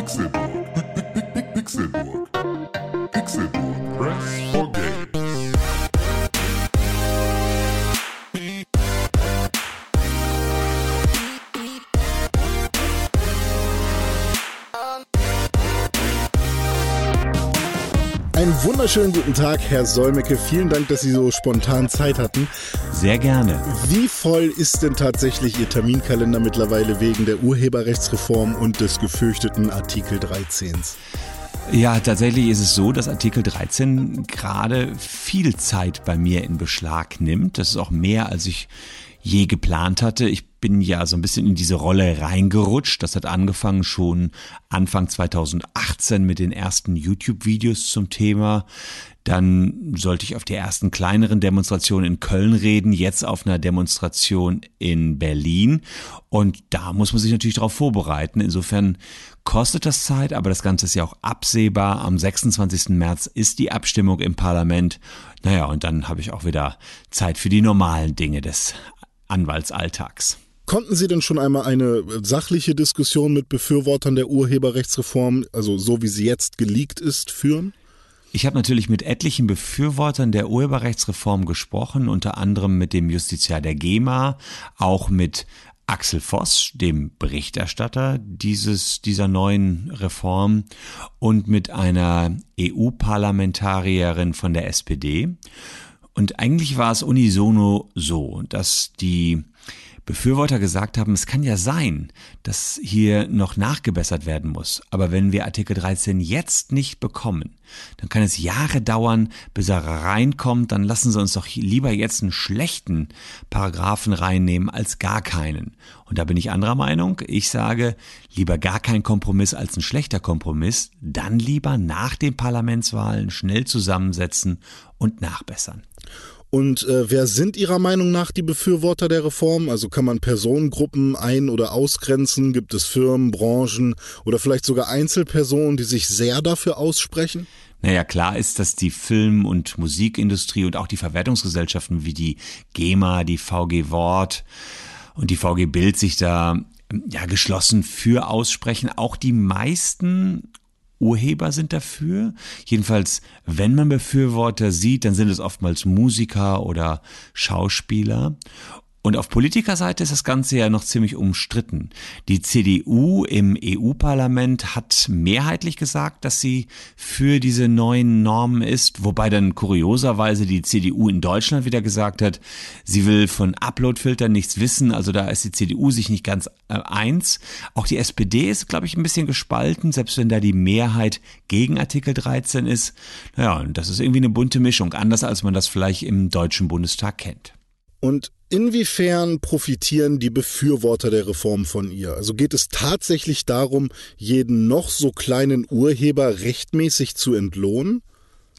fix it. Wunderschönen guten Tag, Herr Solmecke. Vielen Dank, dass Sie so spontan Zeit hatten. Sehr gerne. Wie voll ist denn tatsächlich Ihr Terminkalender mittlerweile wegen der Urheberrechtsreform und des gefürchteten Artikel 13? Ja, tatsächlich ist es so, dass Artikel 13 gerade viel Zeit bei mir in Beschlag nimmt. Das ist auch mehr, als ich je geplant hatte. Ich bin ja so ein bisschen in diese Rolle reingerutscht. Das hat angefangen schon Anfang 2018 mit den ersten YouTube-Videos zum Thema. Dann sollte ich auf der ersten kleineren Demonstration in Köln reden, jetzt auf einer Demonstration in Berlin. Und da muss man sich natürlich darauf vorbereiten. Insofern kostet das Zeit, aber das Ganze ist ja auch absehbar. Am 26. März ist die Abstimmung im Parlament. Naja, und dann habe ich auch wieder Zeit für die normalen Dinge des Anwaltsalltags. Konnten Sie denn schon einmal eine sachliche Diskussion mit Befürwortern der Urheberrechtsreform, also so wie sie jetzt geleakt ist, führen? Ich habe natürlich mit etlichen Befürwortern der Urheberrechtsreform gesprochen, unter anderem mit dem Justiziar der GEMA, auch mit Axel Voss, dem Berichterstatter dieses, dieser neuen Reform und mit einer EU-Parlamentarierin von der SPD. Und eigentlich war es unisono so, dass die Befürworter gesagt haben, es kann ja sein, dass hier noch nachgebessert werden muss. Aber wenn wir Artikel 13 jetzt nicht bekommen, dann kann es Jahre dauern, bis er reinkommt. Dann lassen Sie uns doch lieber jetzt einen schlechten Paragraphen reinnehmen als gar keinen. Und da bin ich anderer Meinung. Ich sage, lieber gar kein Kompromiss als ein schlechter Kompromiss. Dann lieber nach den Parlamentswahlen schnell zusammensetzen und nachbessern. Und äh, wer sind Ihrer Meinung nach die Befürworter der Reform? Also kann man Personengruppen ein- oder ausgrenzen? Gibt es Firmen, Branchen oder vielleicht sogar Einzelpersonen, die sich sehr dafür aussprechen? Naja, klar ist, dass die Film- und Musikindustrie und auch die Verwertungsgesellschaften wie die GEMA, die VG Wort und die VG Bild sich da ja geschlossen für aussprechen. Auch die meisten Urheber sind dafür. Jedenfalls, wenn man Befürworter sieht, dann sind es oftmals Musiker oder Schauspieler. Und auf Politikerseite ist das Ganze ja noch ziemlich umstritten. Die CDU im EU-Parlament hat mehrheitlich gesagt, dass sie für diese neuen Normen ist, wobei dann kurioserweise die CDU in Deutschland wieder gesagt hat, sie will von Uploadfiltern nichts wissen. Also da ist die CDU sich nicht ganz äh, eins. Auch die SPD ist, glaube ich, ein bisschen gespalten, selbst wenn da die Mehrheit gegen Artikel 13 ist. Naja, und das ist irgendwie eine bunte Mischung, anders als man das vielleicht im Deutschen Bundestag kennt. Und inwiefern profitieren die Befürworter der Reform von ihr? Also geht es tatsächlich darum, jeden noch so kleinen Urheber rechtmäßig zu entlohnen?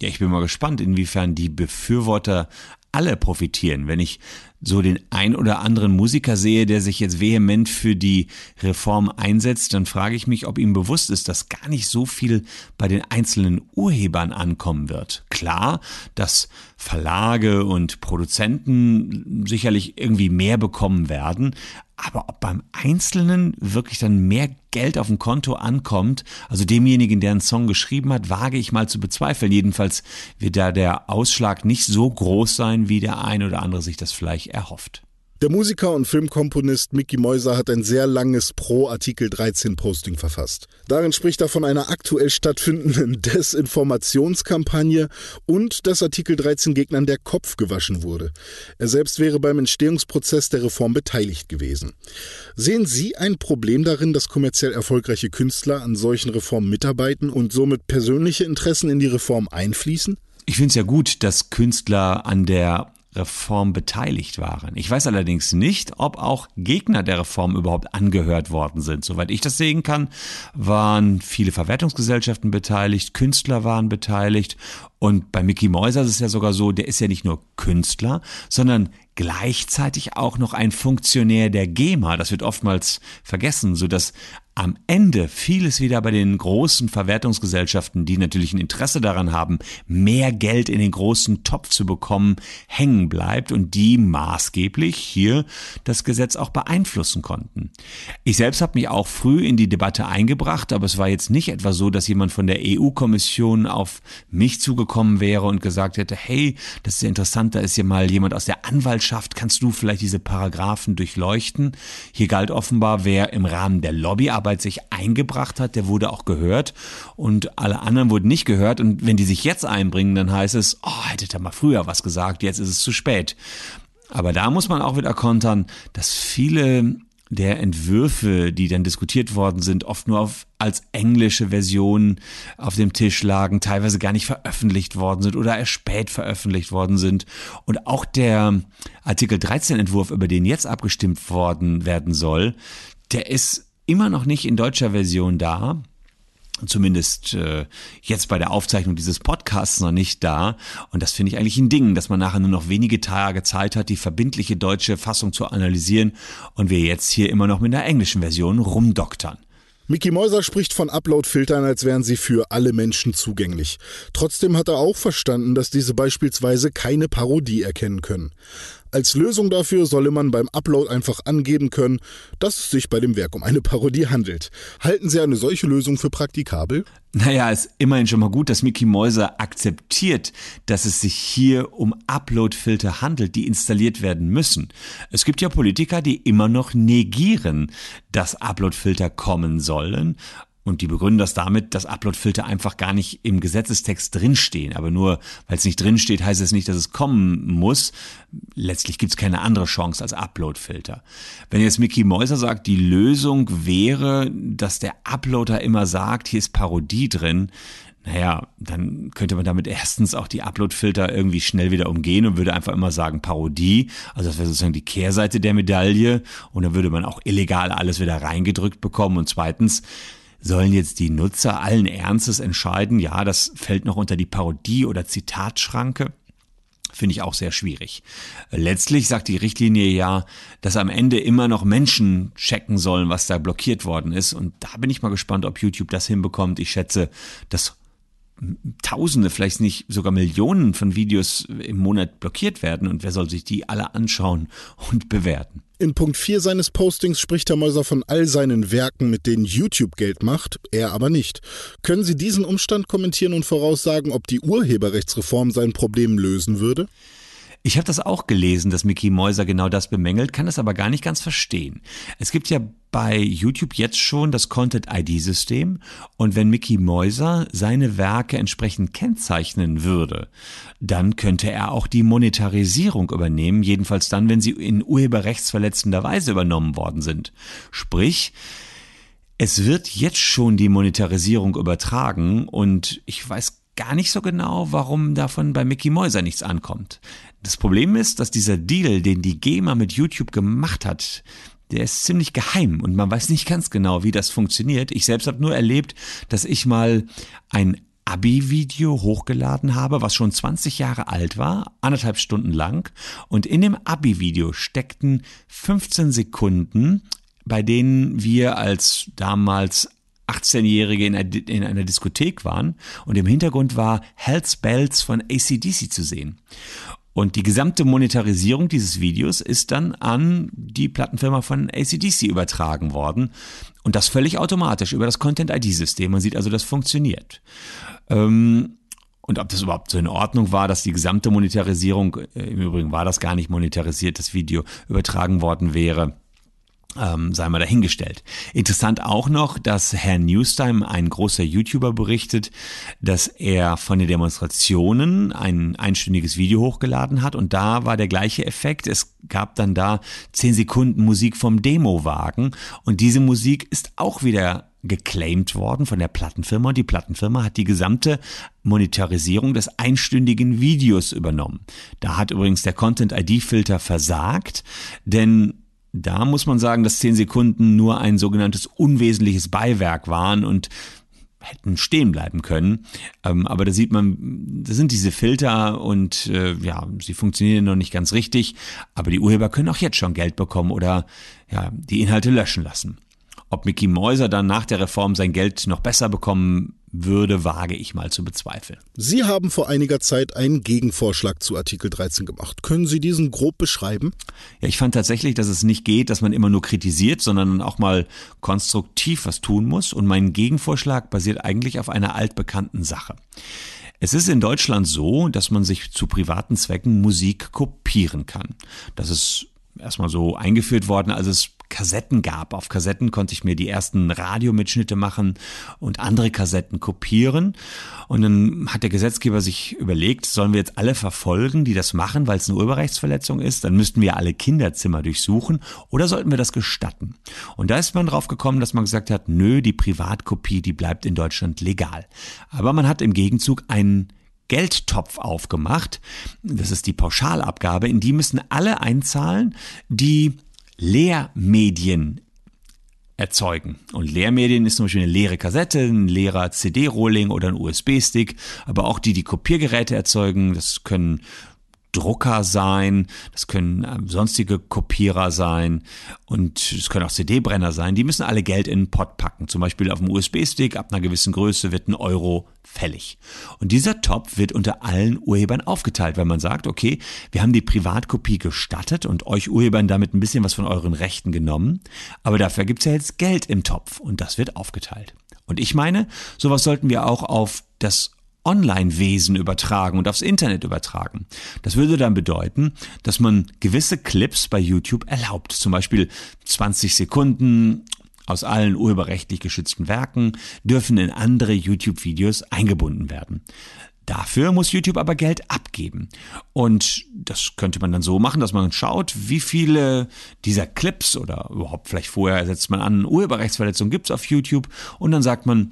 Ja, ich bin mal gespannt, inwiefern die Befürworter alle profitieren. Wenn ich so den ein oder anderen Musiker sehe, der sich jetzt vehement für die Reform einsetzt, dann frage ich mich, ob ihm bewusst ist, dass gar nicht so viel bei den einzelnen Urhebern ankommen wird. Klar, dass Verlage und Produzenten sicherlich irgendwie mehr bekommen werden, aber ob beim Einzelnen wirklich dann mehr Geld auf dem Konto ankommt, also demjenigen, der einen Song geschrieben hat, wage ich mal zu bezweifeln. Jedenfalls wird da der Ausschlag nicht so groß sein, wie der ein oder andere sich das vielleicht erhofft. Der Musiker und Filmkomponist Mickey Mäuser hat ein sehr langes Pro-Artikel 13 Posting verfasst. Darin spricht er von einer aktuell stattfindenden Desinformationskampagne und dass Artikel 13 Gegnern der Kopf gewaschen wurde. Er selbst wäre beim Entstehungsprozess der Reform beteiligt gewesen. Sehen Sie ein Problem darin, dass kommerziell erfolgreiche Künstler an solchen Reformen mitarbeiten und somit persönliche Interessen in die Reform einfließen? Ich finde es ja gut, dass Künstler an der Reform beteiligt waren. Ich weiß allerdings nicht, ob auch Gegner der Reform überhaupt angehört worden sind. Soweit ich das sehen kann, waren viele Verwertungsgesellschaften beteiligt, Künstler waren beteiligt und bei Mickey Mäuser ist es ja sogar so, der ist ja nicht nur Künstler, sondern gleichzeitig auch noch ein Funktionär der GEMA. Das wird oftmals vergessen, so dass am Ende vieles wieder bei den großen Verwertungsgesellschaften, die natürlich ein Interesse daran haben, mehr Geld in den großen Topf zu bekommen, hängen bleibt und die maßgeblich hier das Gesetz auch beeinflussen konnten. Ich selbst habe mich auch früh in die Debatte eingebracht, aber es war jetzt nicht etwa so, dass jemand von der EU-Kommission auf mich zugekommen wäre und gesagt hätte, hey, das ist ja interessant, da ist ja mal jemand aus der Anwaltschaft, kannst du vielleicht diese Paragraphen durchleuchten? Hier galt offenbar, wer im Rahmen der Lobbyarbeit Arbeit sich eingebracht hat, der wurde auch gehört und alle anderen wurden nicht gehört. Und wenn die sich jetzt einbringen, dann heißt es, oh, hättet ihr mal früher was gesagt, jetzt ist es zu spät. Aber da muss man auch wieder kontern, dass viele der Entwürfe, die dann diskutiert worden sind, oft nur auf, als englische Version auf dem Tisch lagen, teilweise gar nicht veröffentlicht worden sind oder erst spät veröffentlicht worden sind. Und auch der Artikel 13 Entwurf, über den jetzt abgestimmt worden werden soll, der ist immer noch nicht in deutscher Version da zumindest äh, jetzt bei der Aufzeichnung dieses Podcasts noch nicht da. Und das finde ich eigentlich ein Ding, dass man nachher nur noch wenige Tage Zeit hat, die verbindliche deutsche Fassung zu analysieren und wir jetzt hier immer noch mit der englischen Version rumdoktern. Mickey Mäuser spricht von Upload-Filtern, als wären sie für alle Menschen zugänglich. Trotzdem hat er auch verstanden, dass diese beispielsweise keine Parodie erkennen können. Als Lösung dafür solle man beim Upload einfach angeben können, dass es sich bei dem Werk um eine Parodie handelt. Halten Sie eine solche Lösung für praktikabel? Naja, ist immerhin schon mal gut, dass Mickey Mäuser akzeptiert, dass es sich hier um Upload-Filter handelt, die installiert werden müssen. Es gibt ja Politiker, die immer noch negieren, dass Upload-Filter kommen sollen und die begründen das damit, dass Uploadfilter einfach gar nicht im Gesetzestext drinstehen. Aber nur weil es nicht drinsteht, heißt es nicht, dass es kommen muss. Letztlich gibt es keine andere Chance als Uploadfilter. Wenn jetzt Mickey Mäuser sagt, die Lösung wäre, dass der Uploader immer sagt, hier ist Parodie drin, naja, dann könnte man damit erstens auch die Uploadfilter irgendwie schnell wieder umgehen und würde einfach immer sagen Parodie. Also das wäre sozusagen die Kehrseite der Medaille. Und dann würde man auch illegal alles wieder reingedrückt bekommen. Und zweitens, Sollen jetzt die Nutzer allen Ernstes entscheiden, ja, das fällt noch unter die Parodie- oder Zitatschranke? Finde ich auch sehr schwierig. Letztlich sagt die Richtlinie ja, dass am Ende immer noch Menschen checken sollen, was da blockiert worden ist. Und da bin ich mal gespannt, ob YouTube das hinbekommt. Ich schätze, dass Tausende, vielleicht nicht sogar Millionen von Videos im Monat blockiert werden und wer soll sich die alle anschauen und bewerten? In Punkt 4 seines Postings spricht Herr Mäuser von all seinen Werken, mit denen YouTube Geld macht, er aber nicht. Können Sie diesen Umstand kommentieren und voraussagen, ob die Urheberrechtsreform sein Problem lösen würde? Ich habe das auch gelesen, dass Mickey Mäuser genau das bemängelt, kann das aber gar nicht ganz verstehen. Es gibt ja bei YouTube jetzt schon das Content-ID-System und wenn Mickey Mäuser seine Werke entsprechend kennzeichnen würde, dann könnte er auch die Monetarisierung übernehmen, jedenfalls dann, wenn sie in urheberrechtsverletzender Weise übernommen worden sind. Sprich, es wird jetzt schon die Monetarisierung übertragen und ich weiß gar nicht so genau, warum davon bei Mickey Mäuser nichts ankommt. Das Problem ist, dass dieser Deal, den die GEMA mit YouTube gemacht hat, der ist ziemlich geheim und man weiß nicht ganz genau, wie das funktioniert. Ich selbst habe nur erlebt, dass ich mal ein Abi-Video hochgeladen habe, was schon 20 Jahre alt war, anderthalb Stunden lang. Und in dem Abi-Video steckten 15 Sekunden, bei denen wir als damals 18-Jährige in, in, einer Diskothek waren und im Hintergrund war Hells Bells von ACDC zu sehen. Und die gesamte Monetarisierung dieses Videos ist dann an die Plattenfirma von ACDC übertragen worden. Und das völlig automatisch über das Content-ID-System. Man sieht also, das funktioniert. Ähm, und ob das überhaupt so in Ordnung war, dass die gesamte Monetarisierung, äh, im Übrigen war das gar nicht monetarisiert, das Video übertragen worden wäre ähm, sei mal dahingestellt. Interessant auch noch, dass Herr Newstime, ein großer YouTuber, berichtet, dass er von den Demonstrationen ein einstündiges Video hochgeladen hat und da war der gleiche Effekt. Es gab dann da zehn Sekunden Musik vom Demowagen und diese Musik ist auch wieder geclaimed worden von der Plattenfirma und die Plattenfirma hat die gesamte Monetarisierung des einstündigen Videos übernommen. Da hat übrigens der Content ID Filter versagt, denn da muss man sagen, dass zehn Sekunden nur ein sogenanntes unwesentliches Beiwerk waren und hätten stehen bleiben können. Ähm, aber da sieht man, das sind diese Filter und äh, ja, sie funktionieren noch nicht ganz richtig. Aber die Urheber können auch jetzt schon Geld bekommen oder ja, die Inhalte löschen lassen. Ob Mickey Mäuser dann nach der Reform sein Geld noch besser bekommen würde, wage ich mal zu bezweifeln. Sie haben vor einiger Zeit einen Gegenvorschlag zu Artikel 13 gemacht. Können Sie diesen grob beschreiben? Ja, ich fand tatsächlich, dass es nicht geht, dass man immer nur kritisiert, sondern auch mal konstruktiv was tun muss. Und mein Gegenvorschlag basiert eigentlich auf einer altbekannten Sache. Es ist in Deutschland so, dass man sich zu privaten Zwecken Musik kopieren kann. Das ist erstmal so eingeführt worden, als es Kassetten gab. Auf Kassetten konnte ich mir die ersten Radiomitschnitte machen und andere Kassetten kopieren. Und dann hat der Gesetzgeber sich überlegt, sollen wir jetzt alle verfolgen, die das machen, weil es eine Urheberrechtsverletzung ist? Dann müssten wir alle Kinderzimmer durchsuchen oder sollten wir das gestatten? Und da ist man drauf gekommen, dass man gesagt hat, nö, die Privatkopie, die bleibt in Deutschland legal. Aber man hat im Gegenzug einen Geldtopf aufgemacht. Das ist die Pauschalabgabe. In die müssen alle einzahlen, die Lehrmedien erzeugen. Und Lehrmedien ist zum Beispiel eine leere Kassette, ein leerer CD-Rolling oder ein USB-Stick, aber auch die, die Kopiergeräte erzeugen, das können Drucker sein, das können ähm, sonstige Kopierer sein und es können auch CD-Brenner sein. Die müssen alle Geld in den Pot packen. Zum Beispiel auf dem USB-Stick ab einer gewissen Größe wird ein Euro fällig. Und dieser Topf wird unter allen Urhebern aufgeteilt, weil man sagt, okay, wir haben die Privatkopie gestattet und euch Urhebern damit ein bisschen was von euren Rechten genommen, aber dafür gibt es ja jetzt Geld im Topf und das wird aufgeteilt. Und ich meine, sowas sollten wir auch auf das Online-Wesen übertragen und aufs Internet übertragen. Das würde dann bedeuten, dass man gewisse Clips bei YouTube erlaubt. Zum Beispiel 20 Sekunden aus allen urheberrechtlich geschützten Werken dürfen in andere YouTube-Videos eingebunden werden. Dafür muss YouTube aber Geld abgeben. Und das könnte man dann so machen, dass man schaut, wie viele dieser Clips oder überhaupt vielleicht vorher setzt man an, Urheberrechtsverletzungen gibt's auf YouTube und dann sagt man,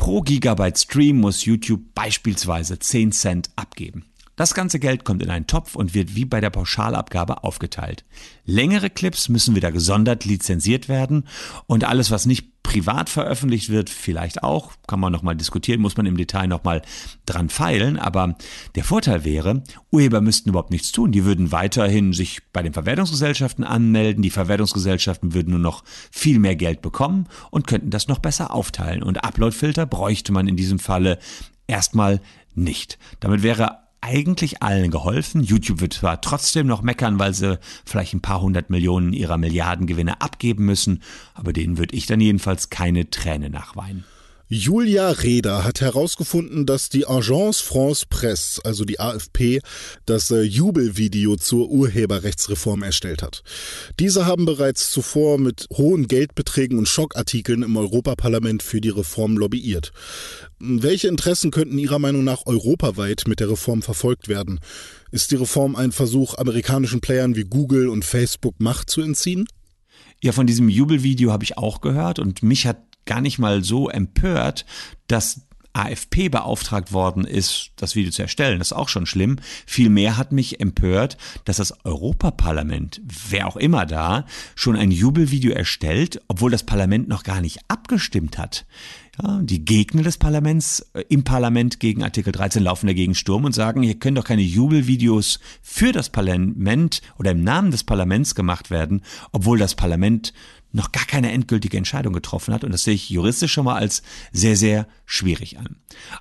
Pro Gigabyte Stream muss YouTube beispielsweise 10 Cent abgeben. Das ganze Geld kommt in einen Topf und wird wie bei der Pauschalabgabe aufgeteilt. Längere Clips müssen wieder gesondert lizenziert werden und alles, was nicht privat veröffentlicht wird, vielleicht auch, kann man nochmal diskutieren, muss man im Detail nochmal dran feilen, aber der Vorteil wäre, Urheber müssten überhaupt nichts tun, die würden weiterhin sich bei den Verwertungsgesellschaften anmelden, die Verwertungsgesellschaften würden nur noch viel mehr Geld bekommen und könnten das noch besser aufteilen und Uploadfilter bräuchte man in diesem Falle erstmal nicht. Damit wäre eigentlich allen geholfen. YouTube wird zwar trotzdem noch meckern, weil sie vielleicht ein paar hundert Millionen ihrer Milliardengewinne abgeben müssen, aber denen würde ich dann jedenfalls keine Träne nachweinen. Julia Reda hat herausgefunden, dass die Agence France Presse, also die AFP, das äh, Jubelvideo zur Urheberrechtsreform erstellt hat. Diese haben bereits zuvor mit hohen Geldbeträgen und Schockartikeln im Europaparlament für die Reform lobbyiert. Welche Interessen könnten Ihrer Meinung nach europaweit mit der Reform verfolgt werden? Ist die Reform ein Versuch, amerikanischen Playern wie Google und Facebook Macht zu entziehen? Ja, von diesem Jubelvideo habe ich auch gehört und mich hat gar nicht mal so empört, dass AFP beauftragt worden ist, das Video zu erstellen. Das ist auch schon schlimm. Vielmehr hat mich empört, dass das Europaparlament, wer auch immer da, schon ein Jubelvideo erstellt, obwohl das Parlament noch gar nicht abgestimmt hat. Ja, die Gegner des Parlaments äh, im Parlament gegen Artikel 13 laufen dagegen Sturm und sagen, hier können doch keine Jubelvideos für das Parlament oder im Namen des Parlaments gemacht werden, obwohl das Parlament noch gar keine endgültige Entscheidung getroffen hat. Und das sehe ich juristisch schon mal als sehr, sehr schwierig an.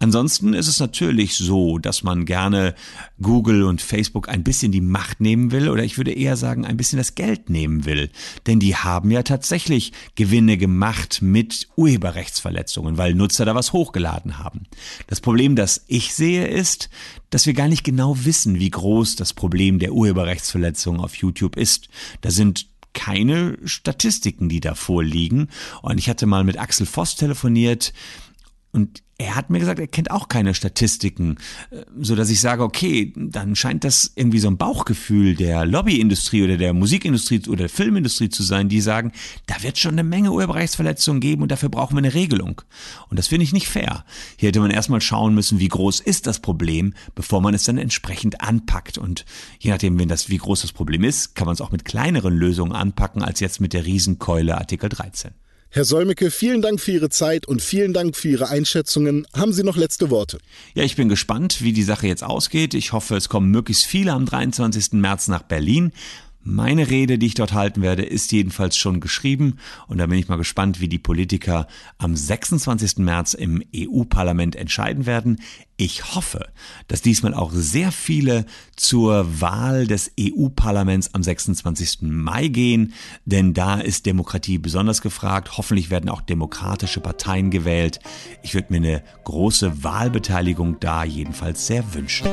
Ansonsten ist es natürlich so, dass man gerne Google und Facebook ein bisschen die Macht nehmen will oder ich würde eher sagen, ein bisschen das Geld nehmen will. Denn die haben ja tatsächlich Gewinne gemacht mit Urheberrechtsverletzungen, weil Nutzer da was hochgeladen haben. Das Problem, das ich sehe, ist, dass wir gar nicht genau wissen, wie groß das Problem der Urheberrechtsverletzung auf YouTube ist. Da sind keine Statistiken, die da vorliegen. Und ich hatte mal mit Axel Voss telefoniert und er hat mir gesagt, er kennt auch keine Statistiken, äh, so dass ich sage, okay, dann scheint das irgendwie so ein Bauchgefühl der Lobbyindustrie oder der Musikindustrie oder der Filmindustrie zu sein, die sagen, da wird schon eine Menge Urheberrechtsverletzungen geben und dafür brauchen wir eine Regelung. Und das finde ich nicht fair. Hier hätte man erstmal schauen müssen, wie groß ist das Problem, bevor man es dann entsprechend anpackt. Und je nachdem, wenn das, wie groß das Problem ist, kann man es auch mit kleineren Lösungen anpacken als jetzt mit der Riesenkeule Artikel 13. Herr Solmecke, vielen Dank für Ihre Zeit und vielen Dank für Ihre Einschätzungen. Haben Sie noch letzte Worte? Ja, ich bin gespannt, wie die Sache jetzt ausgeht. Ich hoffe, es kommen möglichst viele am 23. März nach Berlin. Meine Rede, die ich dort halten werde, ist jedenfalls schon geschrieben und da bin ich mal gespannt, wie die Politiker am 26. März im EU-Parlament entscheiden werden. Ich hoffe, dass diesmal auch sehr viele zur Wahl des EU-Parlaments am 26. Mai gehen, denn da ist Demokratie besonders gefragt. Hoffentlich werden auch demokratische Parteien gewählt. Ich würde mir eine große Wahlbeteiligung da jedenfalls sehr wünschen.